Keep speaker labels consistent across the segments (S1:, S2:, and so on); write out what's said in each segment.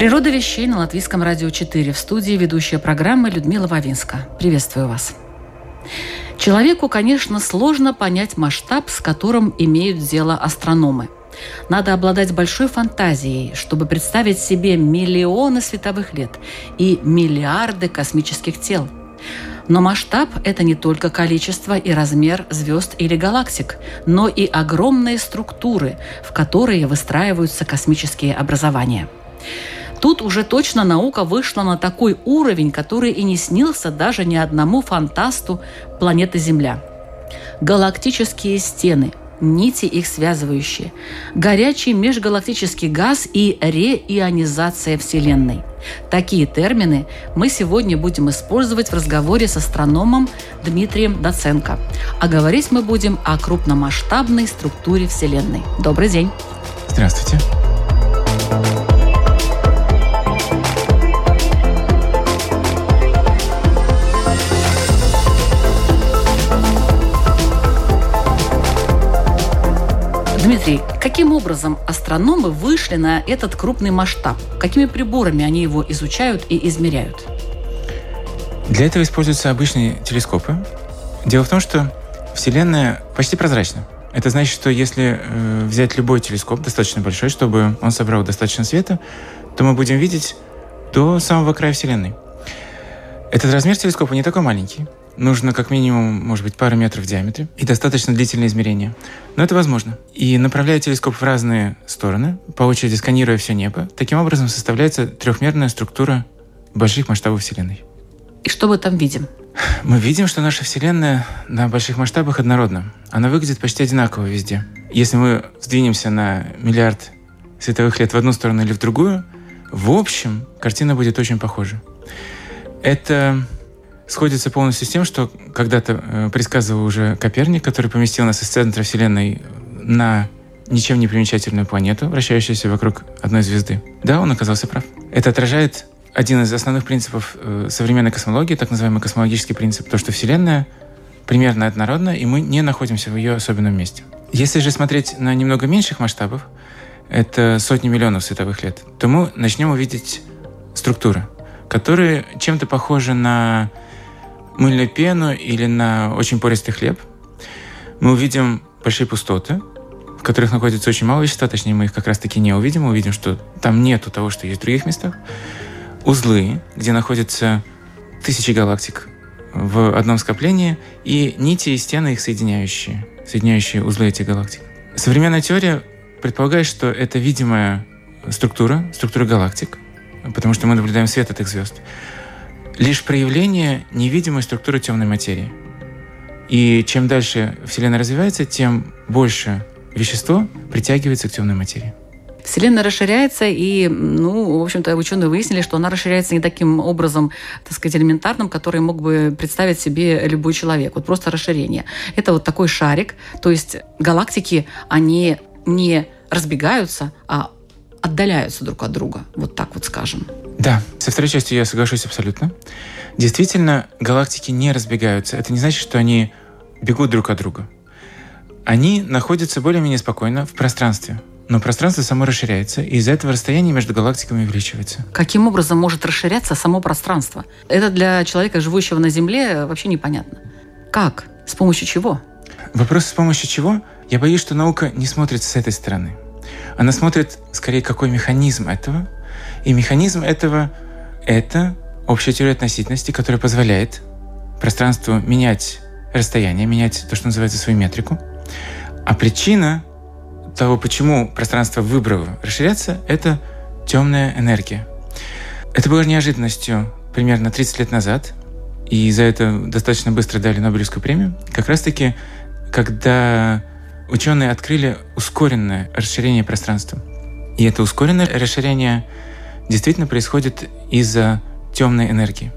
S1: Природа вещей на Латвийском радио 4. В студии ведущая программы Людмила Вавинска. Приветствую вас. Человеку, конечно, сложно понять масштаб, с которым имеют дело астрономы. Надо обладать большой фантазией, чтобы представить себе миллионы световых лет и миллиарды космических тел. Но масштаб – это не только количество и размер звезд или галактик, но и огромные структуры, в которые выстраиваются космические образования – Тут уже точно наука вышла на такой уровень, который и не снился даже ни одному фантасту планеты Земля. Галактические стены, нити их связывающие, горячий межгалактический газ и реионизация Вселенной. Такие термины мы сегодня будем использовать в разговоре с астрономом Дмитрием Доценко. А говорить мы будем о крупномасштабной структуре Вселенной. Добрый день.
S2: Здравствуйте.
S1: Дмитрий, каким образом астрономы вышли на этот крупный масштаб? Какими приборами они его изучают и измеряют?
S2: Для этого используются обычные телескопы. Дело в том, что Вселенная почти прозрачна. Это значит, что если э, взять любой телескоп, достаточно большой, чтобы он собрал достаточно света, то мы будем видеть до самого края Вселенной. Этот размер телескопа не такой маленький. Нужно как минимум, может быть, пару метров в диаметре и достаточно длительное измерение. Но это возможно. И направляя телескоп в разные стороны, по очереди сканируя все небо, таким образом составляется трехмерная структура больших масштабов Вселенной.
S1: И что мы там видим?
S2: Мы видим, что наша Вселенная на больших масштабах однородна. Она выглядит почти одинаково везде. Если мы сдвинемся на миллиард световых лет в одну сторону или в другую, в общем, картина будет очень похожа. Это сходится полностью с тем, что когда-то э, предсказывал уже Коперник, который поместил нас из центра Вселенной на ничем не примечательную планету, вращающуюся вокруг одной звезды. Да, он оказался прав. Это отражает один из основных принципов э, современной космологии, так называемый космологический принцип, то, что Вселенная примерно однородна, и мы не находимся в ее особенном месте. Если же смотреть на немного меньших масштабов, это сотни миллионов световых лет, то мы начнем увидеть структуры, которые чем-то похожи на мыльную пену или на очень пористый хлеб, мы увидим большие пустоты, в которых находится очень мало вещества, точнее, мы их как раз-таки не увидим, мы увидим, что там нету того, что есть в других местах. Узлы, где находятся тысячи галактик в одном скоплении, и нити и стены их соединяющие, соединяющие узлы этих галактик. Современная теория предполагает, что это видимая структура, структура галактик, потому что мы наблюдаем свет от их звезд лишь проявление невидимой структуры темной материи. И чем дальше Вселенная развивается, тем больше вещество притягивается к темной материи.
S1: Вселенная расширяется, и, ну, в общем-то, ученые выяснили, что она расширяется не таким образом, так сказать, элементарным, который мог бы представить себе любой человек. Вот просто расширение. Это вот такой шарик, то есть галактики, они не разбегаются, а отдаляются друг от друга, вот так вот скажем.
S2: Да, со второй частью я соглашусь абсолютно. Действительно, галактики не разбегаются. Это не значит, что они бегут друг от друга. Они находятся более-менее спокойно в пространстве. Но пространство само расширяется, и из-за этого расстояние между галактиками увеличивается.
S1: Каким образом может расширяться само пространство? Это для человека, живущего на Земле, вообще непонятно. Как? С помощью чего?
S2: Вопрос с помощью чего? Я боюсь, что наука не смотрит с этой стороны. Она смотрит скорее, какой механизм этого. И механизм этого — это общая теория относительности, которая позволяет пространству менять расстояние, менять то, что называется свою метрику. А причина того, почему пространство выбрало расширяться, это темная энергия. Это было неожиданностью примерно 30 лет назад, и за это достаточно быстро дали Нобелевскую премию. Как раз-таки когда ученые открыли ускоренное расширение пространства. И это ускоренное расширение действительно происходит из-за темной энергии.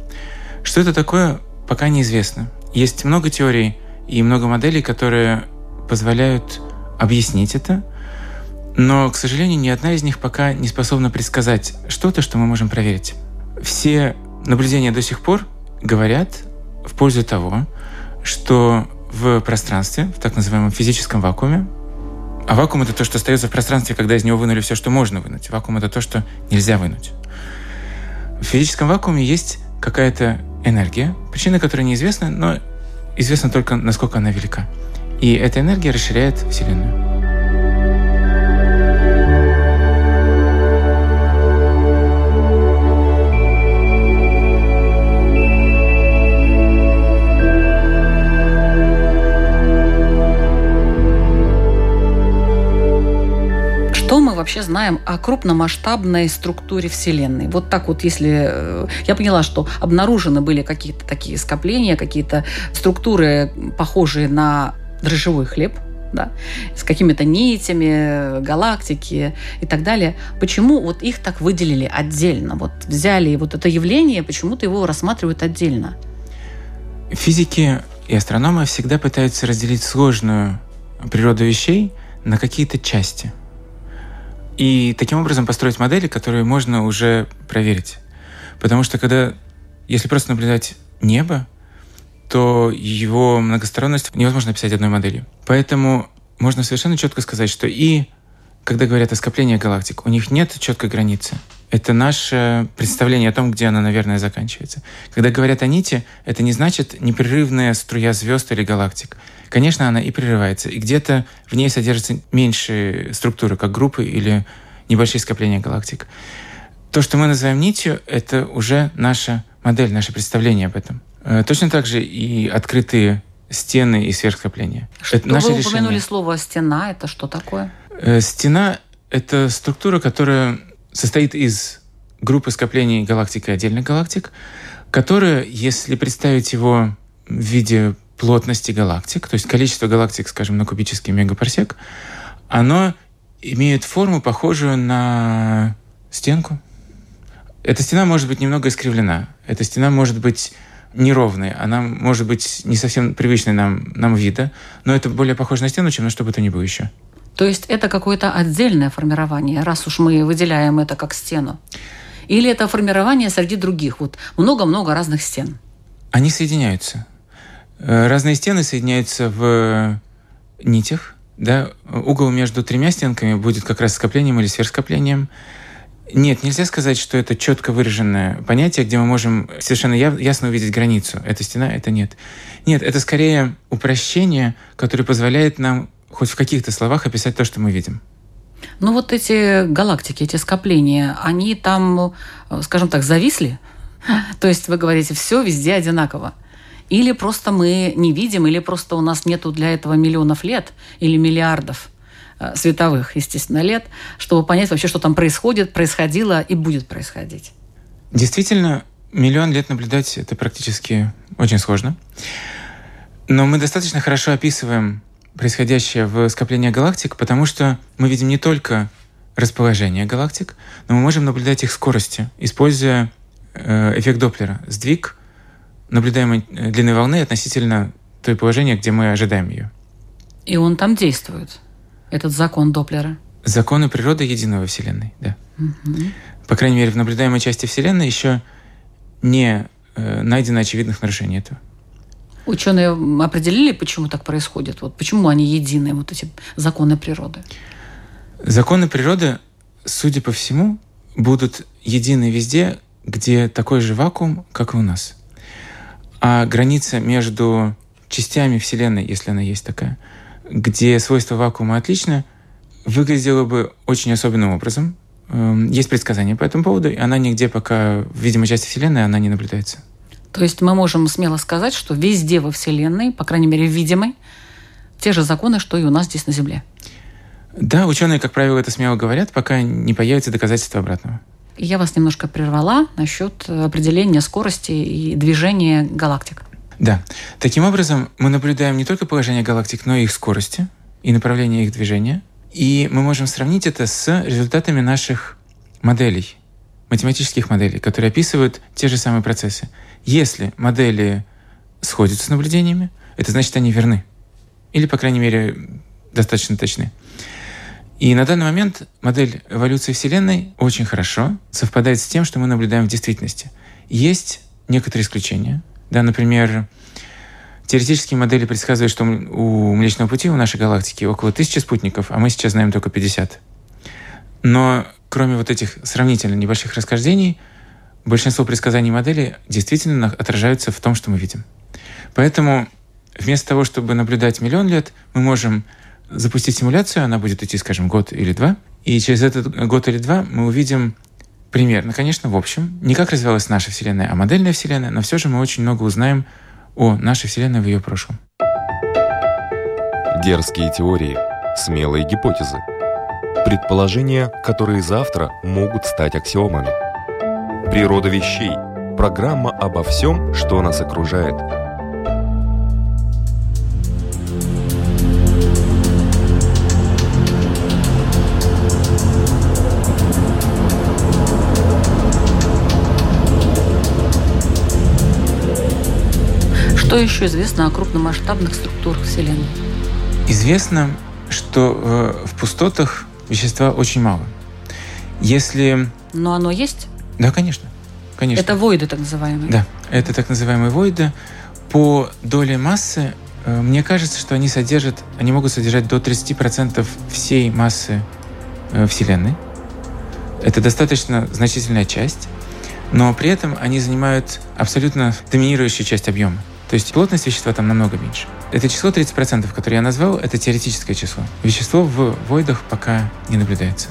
S2: Что это такое, пока неизвестно. Есть много теорий и много моделей, которые позволяют объяснить это, но, к сожалению, ни одна из них пока не способна предсказать что-то, что мы можем проверить. Все наблюдения до сих пор говорят в пользу того, что в пространстве, в так называемом физическом вакууме, а вакуум — это то, что остается в пространстве, когда из него вынули все, что можно вынуть. Вакуум — это то, что нельзя вынуть. В физическом вакууме есть какая-то энергия, причина которой неизвестна, но известно только, насколько она велика. И эта энергия расширяет Вселенную.
S1: Вообще знаем о крупномасштабной структуре Вселенной? Вот так вот, если... Э, я поняла, что обнаружены были какие-то такие скопления, какие-то структуры, похожие на дрожжевой хлеб, да, с какими-то нитями, галактики и так далее. Почему вот их так выделили отдельно? Вот взяли вот это явление, почему-то его рассматривают отдельно.
S2: Физики и астрономы всегда пытаются разделить сложную природу вещей на какие-то части – и таким образом построить модели, которые можно уже проверить. Потому что когда, если просто наблюдать небо, то его многосторонность невозможно описать одной моделью. Поэтому можно совершенно четко сказать, что и когда говорят о скоплении галактик, у них нет четкой границы. Это наше представление о том, где она, наверное, заканчивается. Когда говорят о нити, это не значит непрерывная струя звезд или галактик. Конечно, она и прерывается, и где-то в ней содержатся меньшие структуры, как группы или небольшие скопления галактик. То, что мы называем нитью, это уже наша модель, наше представление об этом. Э, точно так же и открытые стены и сверхскопления.
S1: Что это наше вы упомянули решение. слово «стена». Это что такое?
S2: Э, стена — это структура, которая состоит из группы скоплений галактик и отдельных галактик, которая, если представить его в виде плотности галактик, то есть количество галактик, скажем, на кубический мегапарсек, оно имеет форму, похожую на стенку. Эта стена может быть немного искривлена. Эта стена может быть неровной, она может быть не совсем привычной нам, нам вида, но это более похоже на стену, чем на что бы то ни было еще.
S1: То есть это какое-то отдельное формирование, раз уж мы выделяем это как стену? Или это формирование среди других? Вот много-много разных стен.
S2: Они соединяются. Э, разные стены соединяются в нитях. Да? Угол между тремя стенками будет как раз скоплением или сверхскоплением. Нет, нельзя сказать, что это четко выраженное понятие, где мы можем совершенно ясно увидеть границу. Это стена, это нет. Нет, это скорее упрощение, которое позволяет нам хоть в каких-то словах описать то, что мы видим.
S1: Ну вот эти галактики, эти скопления, они там, скажем так, зависли? То есть вы говорите, все везде одинаково. Или просто мы не видим, или просто у нас нету для этого миллионов лет или миллиардов э, световых, естественно, лет, чтобы понять вообще, что там происходит, происходило и будет происходить.
S2: Действительно, миллион лет наблюдать это практически очень сложно. Но мы достаточно хорошо описываем происходящее в скоплении галактик, потому что мы видим не только расположение галактик, но мы можем наблюдать их скорости, используя э, эффект Доплера, сдвиг наблюдаемой э, длины волны относительно той положения, где мы ожидаем ее.
S1: И он там действует, этот закон Доплера.
S2: Законы природы едины во Вселенной, да. Угу. По крайней мере, в наблюдаемой части Вселенной еще не э, найдено очевидных нарушений этого.
S1: Ученые определили, почему так происходит? Вот почему они едины, вот эти законы природы?
S2: Законы природы, судя по всему, будут едины везде, где такой же вакуум, как и у нас. А граница между частями Вселенной, если она есть такая, где свойства вакуума отличны, выглядела бы очень особенным образом. Эм, есть предсказания по этому поводу, и она нигде пока в видимой части Вселенной она не наблюдается.
S1: То есть мы можем смело сказать, что везде во Вселенной, по крайней мере, видимой, те же законы, что и у нас здесь на Земле.
S2: Да, ученые, как правило, это смело говорят, пока не появится доказательства обратного.
S1: Я вас немножко прервала насчет определения скорости и движения галактик.
S2: Да. Таким образом, мы наблюдаем не только положение галактик, но и их скорости и направление их движения. И мы можем сравнить это с результатами наших моделей, математических моделей, которые описывают те же самые процессы. Если модели сходятся с наблюдениями, это значит, они верны. Или, по крайней мере, достаточно точны. И на данный момент модель эволюции Вселенной очень хорошо совпадает с тем, что мы наблюдаем в действительности. Есть некоторые исключения. Да, например, теоретические модели предсказывают, что у Млечного Пути, у нашей галактики, около тысячи спутников, а мы сейчас знаем только 50. Но кроме вот этих сравнительно небольших расхождений, большинство предсказаний модели действительно отражаются в том, что мы видим. Поэтому вместо того, чтобы наблюдать миллион лет, мы можем запустить симуляцию, она будет идти, скажем, год или два, и через этот год или два мы увидим примерно, конечно, в общем, не как развивалась наша Вселенная, а модельная Вселенная, но все же мы очень много узнаем о нашей Вселенной в ее прошлом.
S3: Дерзкие теории, смелые гипотезы, предположения, которые завтра могут стать аксиомами. Природа вещей – программа обо всем, что нас окружает –
S1: Что еще известно о крупномасштабных структурах Вселенной?
S2: Известно, что э, в пустотах вещества очень мало. Если...
S1: Но оно есть?
S2: Да, конечно. конечно.
S1: Это войды так называемые?
S2: Да, это так называемые войды. По доле массы, э, мне кажется, что они содержат, они могут содержать до 30% всей массы э, Вселенной. Это достаточно значительная часть, но при этом они занимают абсолютно доминирующую часть объема. То есть плотность вещества там намного меньше. Это число 30%, которое я назвал, это теоретическое число. Вещество в войдах пока не наблюдается.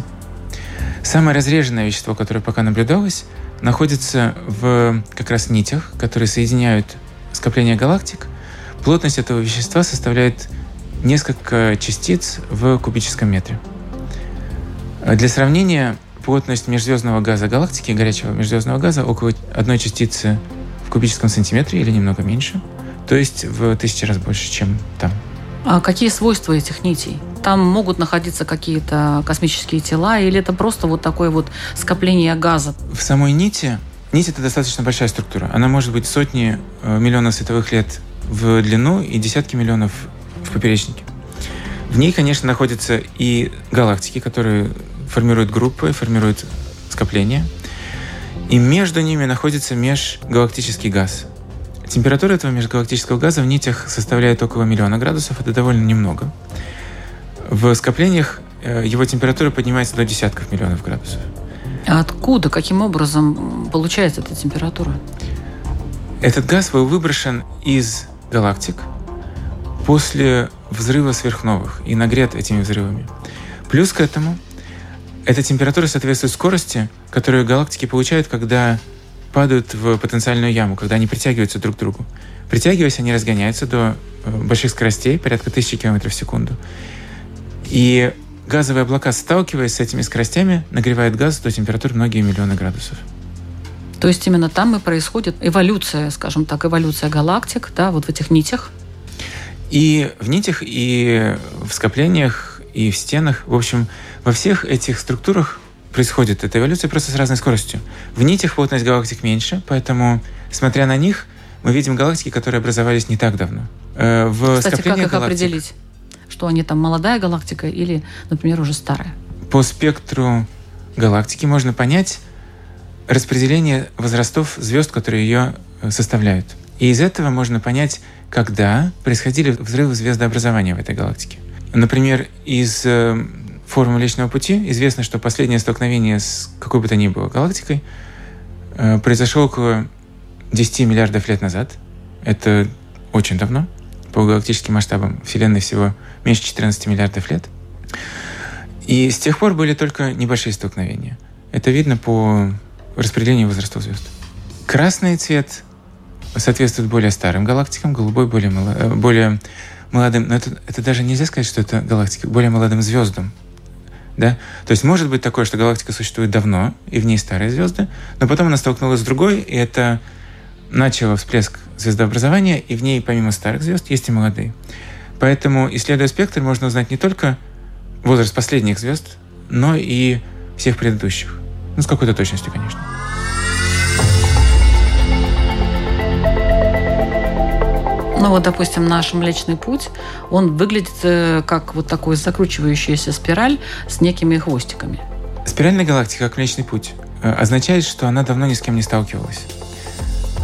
S2: Самое разреженное вещество, которое пока наблюдалось, находится в как раз нитях, которые соединяют скопление галактик. Плотность этого вещества составляет несколько частиц в кубическом метре. Для сравнения, плотность межзвездного газа галактики, горячего межзвездного газа, около одной частицы кубическом сантиметре или немного меньше – то есть в тысячи раз больше, чем там.
S1: А какие свойства этих нитей? Там могут находиться какие-то космические тела, или это просто вот такое вот скопление газа?
S2: В самой нити Нить — это достаточно большая структура. Она может быть сотни э, миллионов световых лет в длину и десятки миллионов в поперечнике. В ней, конечно, находятся и галактики, которые формируют группы, формируют скопления. И между ними находится межгалактический газ. Температура этого межгалактического газа в нитях составляет около миллиона градусов, это довольно немного. В скоплениях э, его температура поднимается до десятков миллионов градусов.
S1: А откуда, каким образом получается эта температура?
S2: Этот газ был выброшен из галактик после взрыва сверхновых и нагрет этими взрывами. Плюс к этому эта температура соответствует скорости, которую галактики получают, когда падают в потенциальную яму, когда они притягиваются друг к другу. Притягиваясь, они разгоняются до э, больших скоростей, порядка тысячи километров в секунду. И газовые облака, сталкиваясь с этими скоростями, нагревают газ до температуры многие миллионы градусов.
S1: То есть именно там и происходит эволюция, скажем так, эволюция галактик, да, вот в этих нитях?
S2: И в нитях, и в скоплениях, и в стенах. В общем, во всех этих структурах происходит эта эволюция просто с разной скоростью. В нитях плотность галактик меньше, поэтому, смотря на них, мы видим галактики, которые образовались не так давно.
S1: Э, в Кстати, как их галактик, определить? Что они там молодая галактика или, например, уже старая?
S2: По спектру галактики можно понять распределение возрастов звезд, которые ее э, составляют. И из этого можно понять, когда происходили взрывы звездообразования в этой галактике. Например, из формы Млечного Пути известно, что последнее столкновение с какой бы то ни было галактикой э, произошло около 10 миллиардов лет назад. Это очень давно. По галактическим масштабам Вселенной всего меньше 14 миллиардов лет. И с тех пор были только небольшие столкновения. Это видно по распределению возрастов звезд. Красный цвет соответствует более старым галактикам, голубой более, мало, э, более молодым. Но это, это даже нельзя сказать, что это галактика, более молодым звездам. Да? То есть может быть такое, что галактика существует давно, и в ней старые звезды, но потом она столкнулась с другой, и это начало всплеск звездообразования, и в ней помимо старых звезд есть и молодые. Поэтому, исследуя спектр, можно узнать не только возраст последних звезд, но и всех предыдущих. Ну, с какой-то точностью, конечно.
S1: Ну вот, допустим, наш Млечный Путь, он выглядит э, как вот такой закручивающаяся спираль с некими хвостиками.
S2: Спиральная галактика, как Млечный Путь, э, означает, что она давно ни с кем не сталкивалась.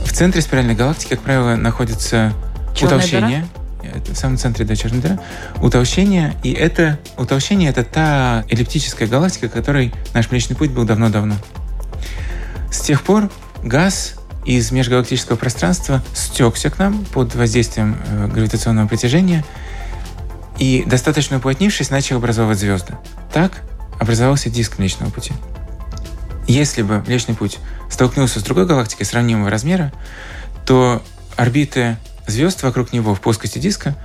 S2: В центре спиральной галактики, как правило, находится Черная утолщение. Дыра? В самом центре, да, черная дыра. Утолщение. И это утолщение – это та эллиптическая галактика, которой наш Млечный Путь был давно-давно. С тех пор газ из межгалактического пространства стекся к нам под воздействием э, гравитационного притяжения и, достаточно уплотнившись, начал образовывать звезды. Так образовался диск Млечного Пути. Если бы Млечный Путь столкнулся с другой галактикой сравнимого размера, то орбиты звезд вокруг него в плоскости диска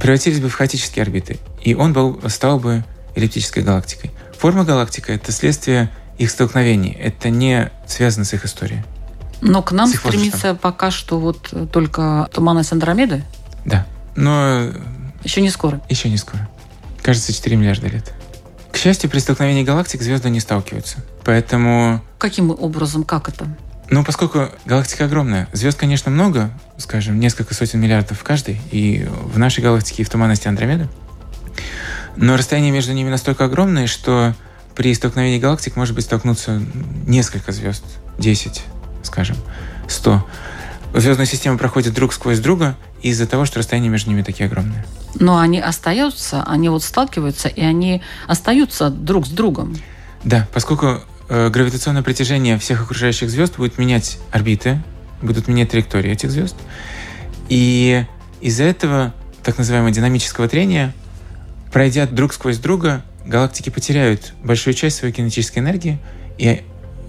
S2: превратились бы в хаотические орбиты, и он был, стал бы эллиптической галактикой. Форма галактика — это следствие их столкновений, это не связано с их историей.
S1: Но к нам стремится пока что вот только туманность Андромеды?
S2: Да. Но...
S1: Еще не скоро?
S2: Еще не скоро. Кажется, 4 миллиарда лет. К счастью, при столкновении галактик звезды не сталкиваются. Поэтому...
S1: Каким образом? Как это?
S2: Ну, поскольку галактика огромная, звезд, конечно, много, скажем, несколько сотен миллиардов в каждой, и в нашей галактике, и в туманности Андромеды, но расстояние между ними настолько огромное, что при столкновении галактик может быть столкнуться несколько звезд, 10, скажем, 100. Звездная система проходит друг сквозь друга из-за того, что расстояние между ними такие огромные.
S1: Но они остаются, они вот сталкиваются, и они остаются друг с другом.
S2: Да, поскольку э, гравитационное притяжение всех окружающих звезд будет менять орбиты, будут менять траектории этих звезд. И из-за этого так называемого динамического трения, пройдя друг сквозь друга, галактики потеряют большую часть своей кинетической энергии и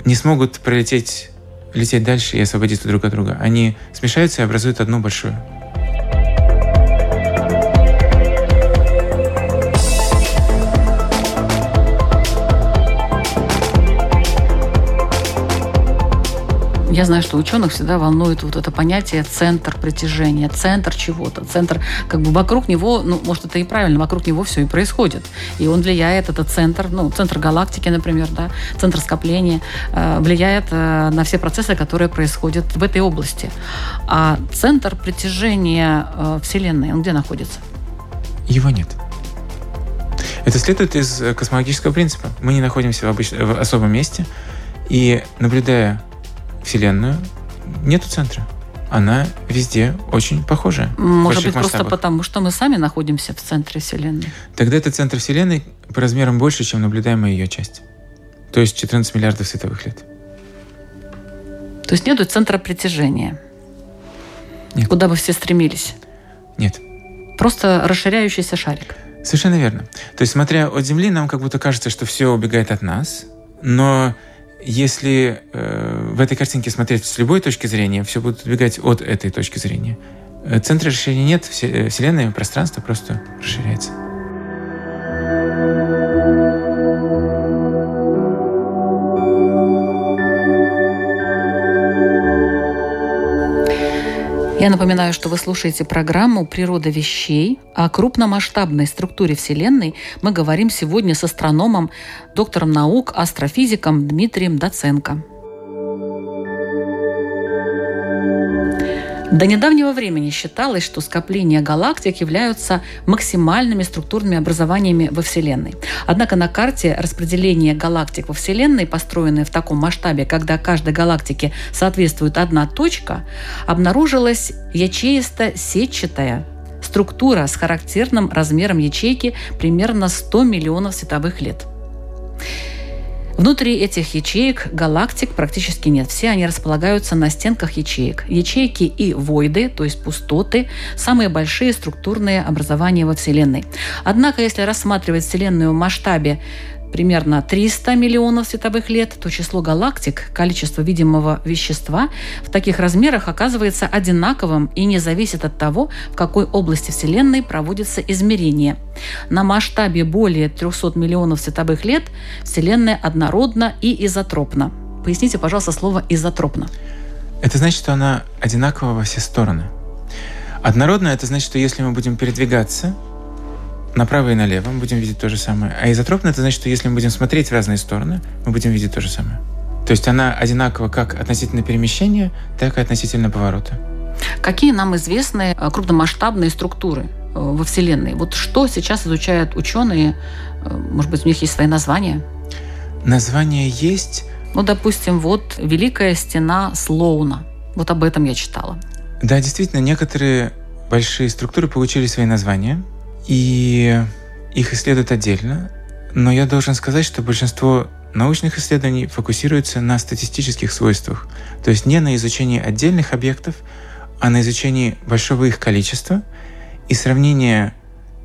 S2: не смогут пролететь лететь дальше и освободиться друг от друга. Они смешаются и образуют одну большую.
S1: Я знаю, что ученых всегда волнует вот это понятие центр притяжения, центр чего-то, центр, как бы вокруг него, ну, может, это и правильно, вокруг него все и происходит. И он влияет, это центр, ну, центр галактики, например, да, центр скопления, э, влияет э, на все процессы, которые происходят в этой области. А центр притяжения э, Вселенной, он где находится?
S2: Его нет. Это следует из э, космологического принципа. Мы не находимся в, обыч... в особом месте, и наблюдая Вселенную нету центра. Она везде очень похожа.
S1: Может быть, масштабах. просто потому, что мы сами находимся в центре Вселенной.
S2: Тогда это центр Вселенной по размерам больше, чем наблюдаемая ее часть. То есть 14 миллиардов световых лет.
S1: То есть нету центра притяжения? Нет. Куда бы все стремились?
S2: Нет.
S1: Просто расширяющийся шарик?
S2: Совершенно верно. То есть, смотря от Земли, нам как будто кажется, что все убегает от нас, но если э, в этой картинке смотреть с любой точки зрения, все будет убегать от этой точки зрения. Э, центра расширения нет, э, Вселенная, пространство просто расширяется.
S1: Я напоминаю, что вы слушаете программу «Природа вещей». О крупномасштабной структуре Вселенной мы говорим сегодня с астрономом, доктором наук, астрофизиком Дмитрием Доценко. До недавнего времени считалось, что скопления галактик являются максимальными структурными образованиями во Вселенной. Однако на карте распределения галактик во Вселенной, построенной в таком масштабе, когда каждой галактике соответствует одна точка, обнаружилась ячеисто-сетчатая структура с характерным размером ячейки примерно 100 миллионов световых лет. Внутри этих ячеек галактик практически нет. Все они располагаются на стенках ячеек. Ячейки и войды, то есть пустоты, самые большие структурные образования во Вселенной. Однако, если рассматривать Вселенную в масштабе примерно 300 миллионов световых лет, то число галактик, количество видимого вещества в таких размерах оказывается одинаковым и не зависит от того, в какой области Вселенной проводится измерение. На масштабе более 300 миллионов световых лет Вселенная однородна и изотропна. Поясните, пожалуйста, слово «изотропно».
S2: Это значит, что она одинакова во все стороны. Однородная — это значит, что если мы будем передвигаться направо и налево, мы будем видеть то же самое. А изотропная — это значит, что если мы будем смотреть в разные стороны, мы будем видеть то же самое. То есть она одинакова как относительно перемещения, так и относительно поворота.
S1: Какие нам известны э, крупномасштабные структуры э, во Вселенной? Вот что сейчас изучают ученые? Э, может быть, у них есть свои названия?
S2: Название есть.
S1: Ну, допустим, вот Великая стена Слоуна. Вот об этом я читала.
S2: Да, действительно, некоторые большие структуры получили свои названия, и их исследуют отдельно. Но я должен сказать, что большинство научных исследований фокусируется на статистических свойствах, то есть не на изучении отдельных объектов, а на изучении большого их количества и сравнения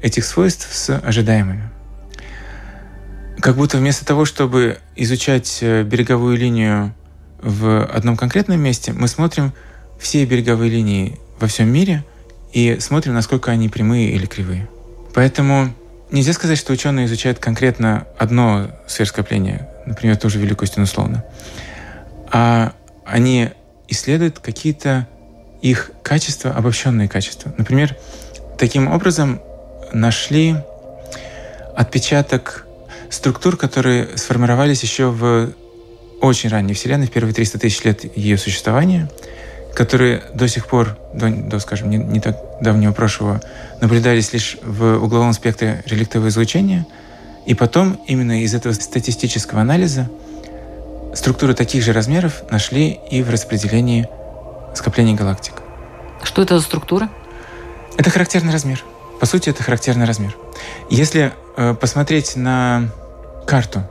S2: этих свойств с ожидаемыми. Как будто вместо того, чтобы изучать э, береговую линию в одном конкретном месте, мы смотрим все береговые линии во всем мире и смотрим, насколько они прямые или кривые. Поэтому нельзя сказать, что ученые изучают конкретно одно сверхскопление, например, тоже Великую Стену Словно, а они исследуют какие-то их качества, обобщенные качества. Например, таким образом нашли отпечаток структур, которые сформировались еще в очень ранней Вселенной, в первые 300 тысяч лет ее существования, которые до сих пор, до, до скажем, не, не так давнего прошлого, наблюдались лишь в угловом спектре реликтового излучения, и потом именно из этого статистического анализа структуры таких же размеров нашли и в распределении скоплений галактик.
S1: Что это за структура?
S2: Это характерный размер. По сути, это характерный размер. Если э, посмотреть на карту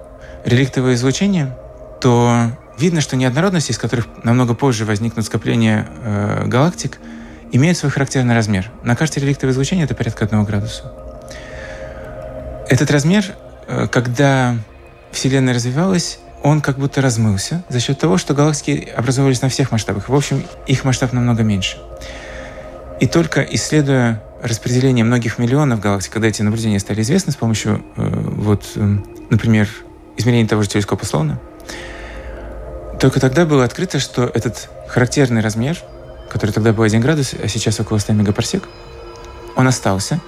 S2: реликтового излучения, то видно, что неоднородности, из которых намного позже возникнут скопления э, галактик, имеют свой характерный размер. На карте реликтового излучения это порядка 1 градуса. Этот размер, э, когда Вселенная развивалась, он как будто размылся за счет того, что галактики образовывались на всех масштабах. В общем, их масштаб намного меньше. И только исследуя распределение многих миллионов галактик, когда эти наблюдения стали известны с помощью, э, вот, э, например, измерения того же телескопа Слоуна, только тогда было открыто, что этот характерный размер, который тогда был 1 градус, а сейчас около 100 мегапарсек, он остался.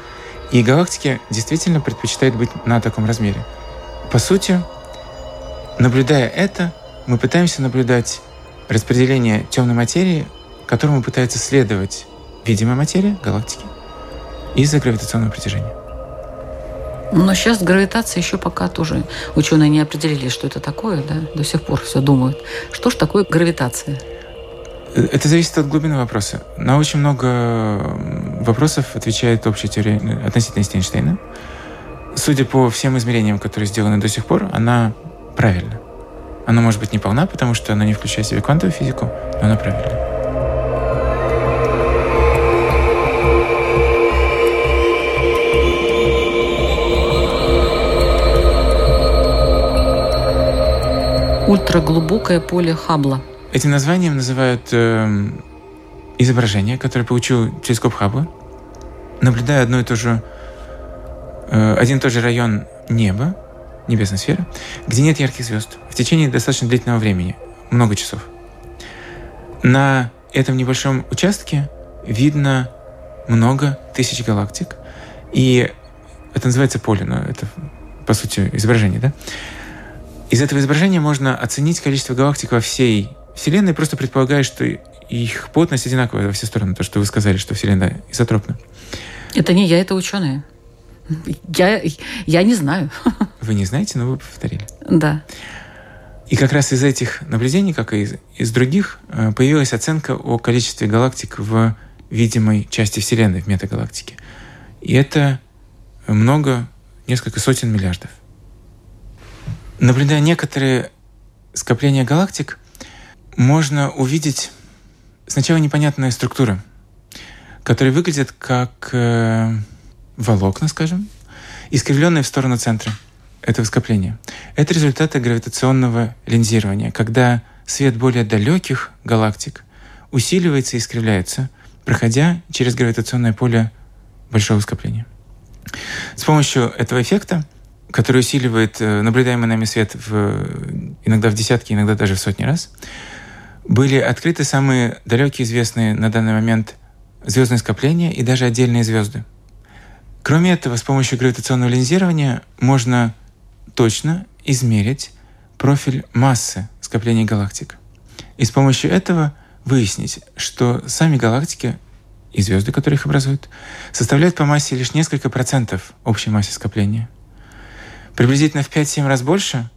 S2: И галактики действительно предпочитают быть на таком размере. По сути, Наблюдая это, мы пытаемся наблюдать распределение темной материи, которому пытается следовать видимая материя галактики из-за гравитационного притяжения.
S1: Но сейчас гравитация еще пока тоже ученые не определили, что это такое, да, до сих пор все думают. Что ж такое гравитация?
S2: Это зависит от глубины вопроса. На очень много вопросов отвечает общая теория относительности Эйнштейна. Судя по всем измерениям, которые сделаны до сих пор, она правильно. Она может быть не полна, потому что она не включает в себя квантовую физику, но она правильна.
S1: Ультраглубокое поле Хаббла.
S2: Этим названием называют э, изображение, которое получил телескоп Хаббла, наблюдая одно и то же, э, один и тот же район неба, небесной сферы, где нет ярких звезд в течение достаточно длительного времени, много часов. На этом небольшом участке видно много тысяч галактик, и это называется поле, но это, по сути, изображение, да? Из этого изображения можно оценить количество галактик во всей Вселенной, просто предполагая, что их плотность одинаковая во все стороны, то, что вы сказали, что Вселенная изотропна.
S1: Это не я, это ученые. Я, я не знаю.
S2: Вы не знаете, но вы повторили.
S1: Да.
S2: И как раз из этих наблюдений, как и из, из других, э, появилась оценка о количестве галактик в видимой части Вселенной, в метагалактике. И это много, несколько сотен миллиардов. Наблюдая некоторые скопления галактик, можно увидеть сначала непонятные структуры, которые выглядят как э, волокна, скажем, искривленные в сторону центра этого скопления. Это результаты гравитационного линзирования, когда свет более далеких галактик усиливается и искривляется, проходя через гравитационное поле большого скопления. С помощью этого эффекта, который усиливает э, наблюдаемый нами свет в, иногда в десятки, иногда даже в сотни раз, Были открыты самые далекие известные на данный момент звездные скопления и даже отдельные звезды. Кроме этого, с помощью гравитационного линзирования можно точно измерить профиль массы скоплений галактик. И с помощью этого выяснить, что сами галактики и звезды, которые их образуют, составляют по массе лишь несколько процентов общей массы скопления. Приблизительно в 5-7 раз больше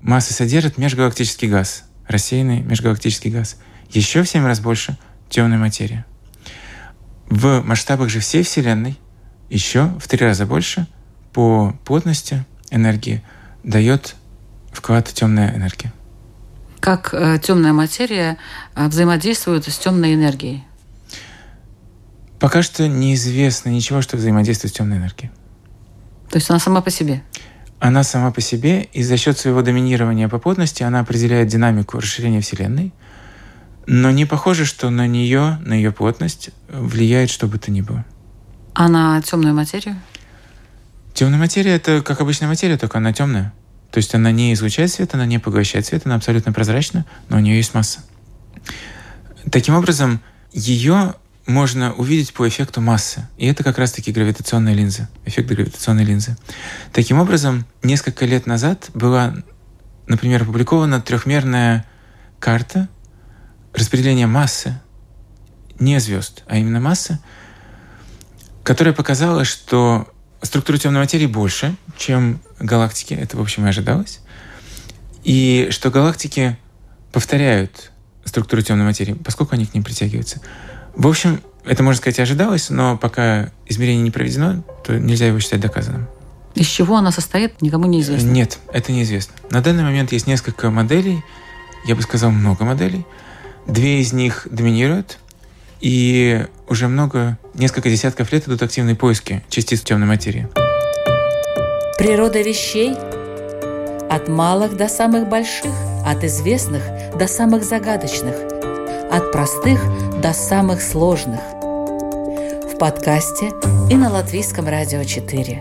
S2: массы содержит межгалактический газ, рассеянный межгалактический газ. Еще в 7 раз больше темная материя. В масштабах же всей Вселенной еще в три раза больше по плотности энергии дает вклад темная энергия.
S1: Как э, темная материя э, взаимодействует с темной энергией?
S2: Пока что неизвестно ничего, что взаимодействует с темной энергией.
S1: То есть она сама по себе?
S2: Она сама по себе, и за счет своего доминирования по плотности она определяет динамику расширения Вселенной, но не похоже, что на нее, на ее плотность влияет что бы то ни было.
S1: А на темную материю?
S2: Темная материя это как обычная материя, только она темная. То есть она не излучает свет, она не поглощает свет, она абсолютно прозрачна, но у нее есть масса. Таким образом, ее можно увидеть по эффекту массы. И это как раз-таки гравитационная линза, эффект гравитационной линзы. Таким образом, несколько лет назад была, например, опубликована трехмерная карта распределения массы, не звезд, а именно массы, которая показала, что структура темной материи больше, чем галактики. Это, в общем, и ожидалось. И что галактики повторяют структуру темной материи, поскольку они к ним притягиваются. В общем, это, можно сказать, ожидалось, но пока измерение не проведено, то нельзя его считать доказанным.
S1: Из чего она состоит, никому не известно?
S2: Нет, это неизвестно. На данный момент есть несколько моделей, я бы сказал, много моделей. Две из них доминируют, и уже много, несколько десятков лет идут активные поиски частиц темной материи.
S1: Природа вещей от малых до самых больших, от известных до самых загадочных, от простых до самых сложных. В подкасте и на Латвийском радио 4.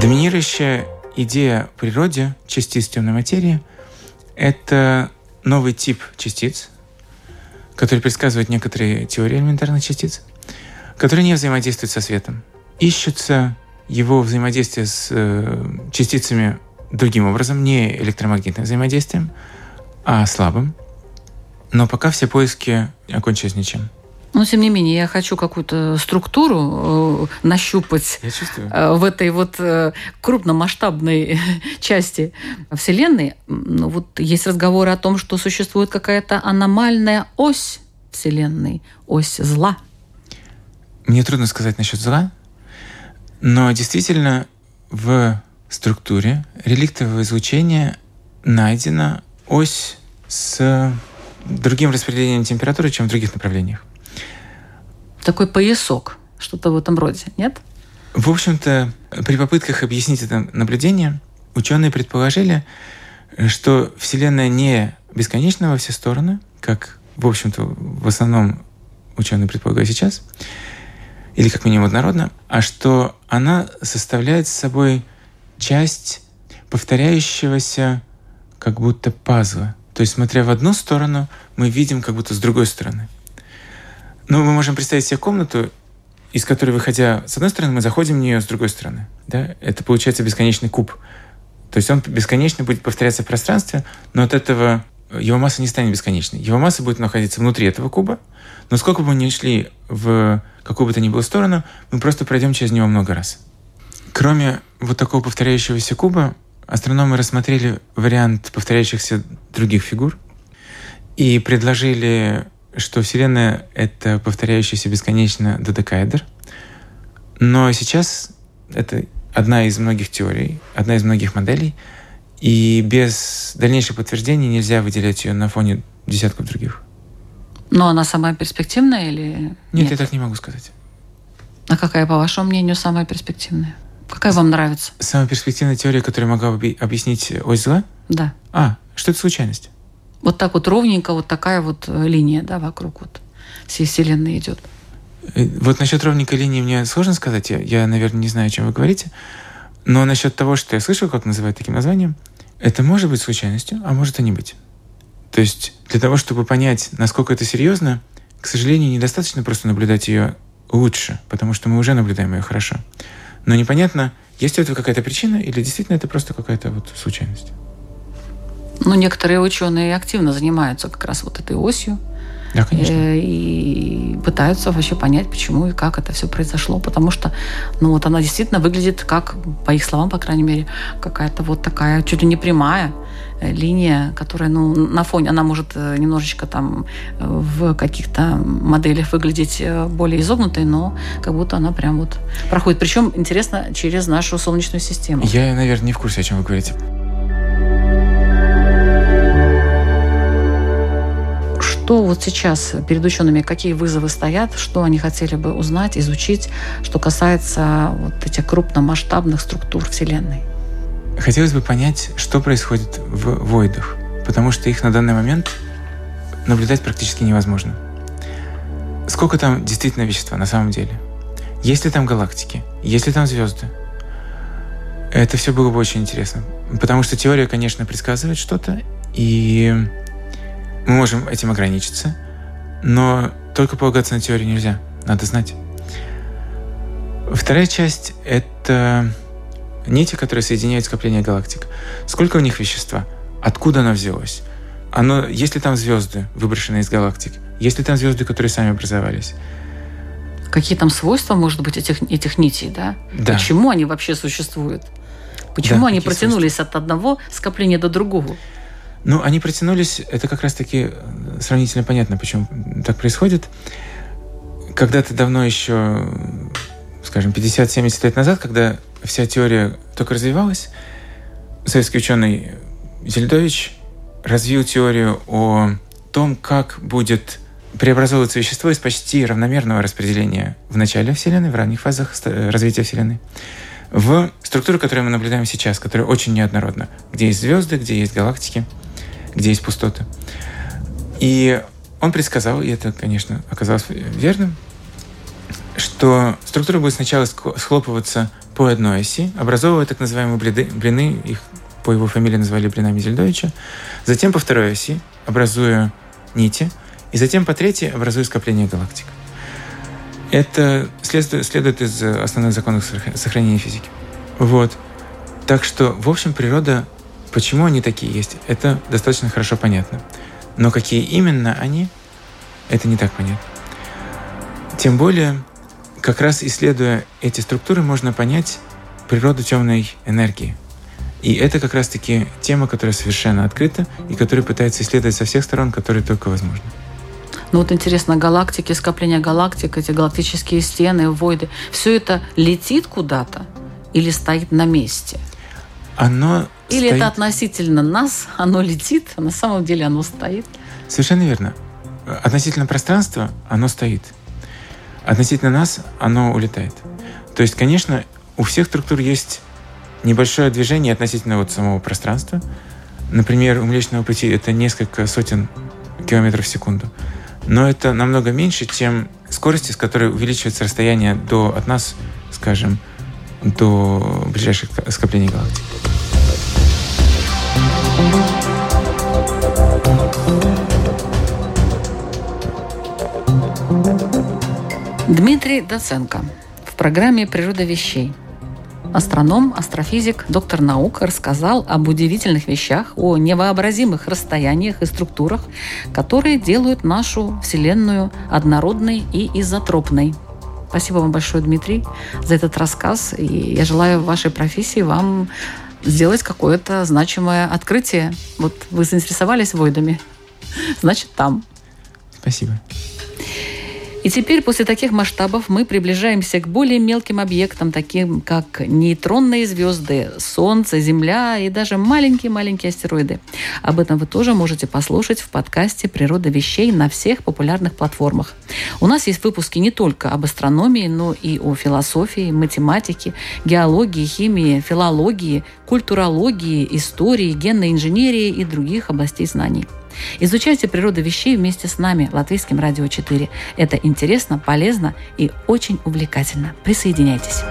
S2: Доминирующая идея в природе частиц темной материи – это новый тип частиц, который предсказывает некоторые теории элементарных частиц, которые не взаимодействуют со светом. Ищутся его взаимодействие с э, частицами другим образом, не электромагнитным взаимодействием, а слабым. Но пока все поиски окончились ничем.
S1: Но, тем не менее, я хочу какую-то структуру э, нащупать э, в этой вот э, крупномасштабной части Вселенной. Ну, вот есть разговоры о том, что существует какая-то аномальная ось Вселенной, ось зла.
S2: Мне трудно сказать насчет зла, но действительно в структуре реликтового излучения найдена ось с другим распределением температуры, чем в других направлениях
S1: такой поясок, что-то в этом роде, нет?
S2: В общем-то, при попытках объяснить это наблюдение, ученые предположили, что Вселенная не бесконечна во все стороны, как, в общем-то, в основном ученые предполагают сейчас, или как минимум однородно, а что она составляет собой часть повторяющегося как будто пазла. То есть, смотря в одну сторону, мы видим как будто с другой стороны – ну, мы можем представить себе комнату, из которой, выходя с одной стороны, мы заходим в нее с другой стороны. Да? Это получается бесконечный куб. То есть он бесконечно будет повторяться в пространстве, но от этого его масса не станет бесконечной. Его масса будет находиться внутри этого куба, но сколько бы мы ни шли в какую бы то ни было сторону, мы просто пройдем через него много раз. Кроме вот такого повторяющегося куба, астрономы рассмотрели вариант повторяющихся других фигур и предложили что Вселенная — это повторяющийся бесконечно додекаэдр. Но сейчас это одна из многих теорий, одна из многих моделей, и без дальнейших подтверждений нельзя выделять ее на фоне десятков других.
S1: Но она самая перспективная или
S2: нет? Нет, я так не могу сказать.
S1: А какая, по вашему мнению, самая перспективная? Какая вам нравится?
S2: Самая перспективная теория, которая могла объяснить ось зла?
S1: Да.
S2: А, что это случайность?
S1: Вот так вот ровненько вот такая вот э, линия, да, вокруг вот всей Вселенной идет.
S2: Э, вот насчет ровненькой линии мне сложно сказать. Я, я, наверное, не знаю, о чем вы говорите. Но насчет того, что я слышал, как называют таким названием, это может быть случайностью, а может и не быть. То есть для того, чтобы понять, насколько это серьезно, к сожалению, недостаточно просто наблюдать ее лучше, потому что мы уже наблюдаем ее хорошо. Но непонятно, есть ли это какая-то причина или действительно это просто какая-то вот случайность.
S1: Ну, некоторые ученые активно занимаются как раз вот этой осью.
S2: Да, конечно.
S1: Э, и пытаются вообще понять, почему и как это все произошло. Потому что, ну, вот она действительно выглядит как, по их словам, по крайней мере, какая-то вот такая чуть ли не прямая линия, которая, ну, на фоне, она может э, немножечко там в каких-то моделях выглядеть более изогнутой, но как будто она прям вот проходит. Причем, интересно, через нашу Солнечную систему.
S2: Я, наверное, не в курсе, о чем вы говорите.
S1: Что вот сейчас перед учеными, какие вызовы стоят, что они хотели бы узнать, изучить, что касается вот этих крупномасштабных структур Вселенной?
S2: Хотелось бы понять, что происходит в войдах, потому что их на данный момент наблюдать практически невозможно. Сколько там действительно вещества на самом деле? Есть ли там галактики? Есть ли там звезды? Это все было бы очень интересно. Потому что теория, конечно, предсказывает что-то, и мы можем этим ограничиться, но только полагаться на теорию нельзя. Надо знать. Вторая часть — это нити, которые соединяют скопление галактик. Сколько у них вещества? Откуда оно взялось? Оно, есть ли там звезды, выброшенные из галактик? Есть ли там звезды, которые сами образовались?
S1: Какие там свойства, может быть, этих, этих нитей, да?
S2: Да.
S1: Почему они вообще существуют? Почему
S2: Да,
S1: они протянулись от одного скопления до другого?
S2: Ну, они протянулись, это как раз-таки сравнительно понятно, почему так происходит. Когда-то давно еще, скажем, 50-70 лет назад, когда вся теория только развивалась, советский ученый Зельдович развил теорию о том, как будет преобразовываться вещество из почти равномерного распределения в начале Вселенной, в ранних фазах развития Вселенной, в структуру, которую мы наблюдаем сейчас, которая очень неоднородна, где есть звезды, где есть галактики – где есть пустоты. И он предсказал, и это, конечно, оказалось верным, что структура будет сначала схлопываться по одной оси, образовывая так называемые блины, блины их по его фамилии назвали блинами Зельдовича, затем по второй оси, образуя нити, и затем по третьей, образуя скопление галактик. Это следует, следует из основных законов сохранения физики. Вот. Так что, в общем, природа Почему они такие есть, это достаточно хорошо понятно. Но какие именно они, это не так понятно. Тем более, как раз исследуя эти структуры, можно понять природу темной энергии. И это как раз-таки тема, которая совершенно открыта и которая пытается исследовать со всех сторон, которые только возможно.
S1: Ну вот интересно, галактики, скопление галактик, эти галактические стены, войды, все это летит куда-то или стоит на месте?
S2: Оно
S1: или
S2: стоит...
S1: это относительно нас, оно летит, а на самом деле оно стоит?
S2: Совершенно верно. Относительно пространства оно стоит. Относительно нас оно улетает. То есть, конечно, у всех структур есть небольшое движение относительно вот самого пространства. Например, у Млечного Пути это несколько сотен километров в секунду. Но это намного меньше, чем скорости, с которой увеличивается расстояние до, от нас, скажем, до ближайших скоплений галактик.
S1: Дмитрий Доценко в программе «Природа вещей». Астроном, астрофизик, доктор наук рассказал об удивительных вещах, о невообразимых расстояниях и структурах, которые делают нашу Вселенную однородной и изотропной. Спасибо вам большое, Дмитрий, за этот рассказ. И я желаю вашей профессии вам сделать какое-то значимое открытие. Вот вы заинтересовались войдами, значит, там.
S2: Спасибо.
S1: И теперь после таких масштабов мы приближаемся к более мелким объектам, таким как нейтронные звезды, Солнце, Земля и даже маленькие-маленькие астероиды. Об этом вы тоже можете послушать в подкасте «Природа вещей» на всех популярных платформах. У нас есть выпуски не только об астрономии, но и о философии, математике, геологии, химии, филологии, культурологии, истории, генной инженерии и других областей знаний. Изучайте природу вещей вместе с нами, Латвийским радио 4. Это интересно, полезно и очень увлекательно. Присоединяйтесь.